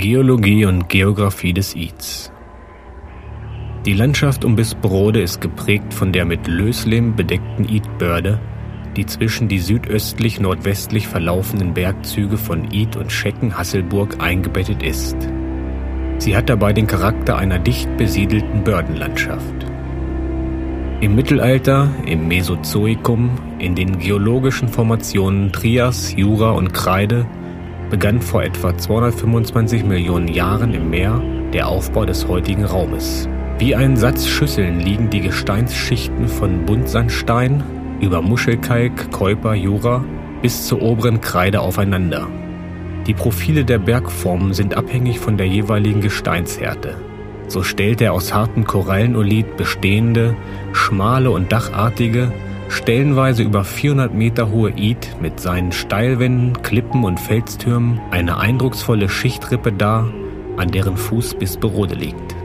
Geologie und Geographie des Ids Die Landschaft um Bisperode ist geprägt von der mit Löslehm bedeckten Idbörde, die zwischen die südöstlich-nordwestlich verlaufenden Bergzüge von Id und Schecken-Hasselburg eingebettet ist. Sie hat dabei den Charakter einer dicht besiedelten Bördenlandschaft. Im Mittelalter, im Mesozoikum, in den geologischen Formationen Trias, Jura und Kreide begann vor etwa 225 Millionen Jahren im Meer der Aufbau des heutigen Raumes. Wie ein Satz Schüsseln liegen die Gesteinsschichten von Buntsandstein über Muschelkalk, Keuper, Jura bis zur oberen Kreide aufeinander. Die Profile der Bergformen sind abhängig von der jeweiligen Gesteinshärte. So stellt der aus harten Korallenolit bestehende, schmale und dachartige, stellenweise über 400 Meter hohe Id mit seinen Steilwänden, Klippen und Felstürmen eine eindrucksvolle Schichtrippe dar, an deren Fuß Bisperode liegt.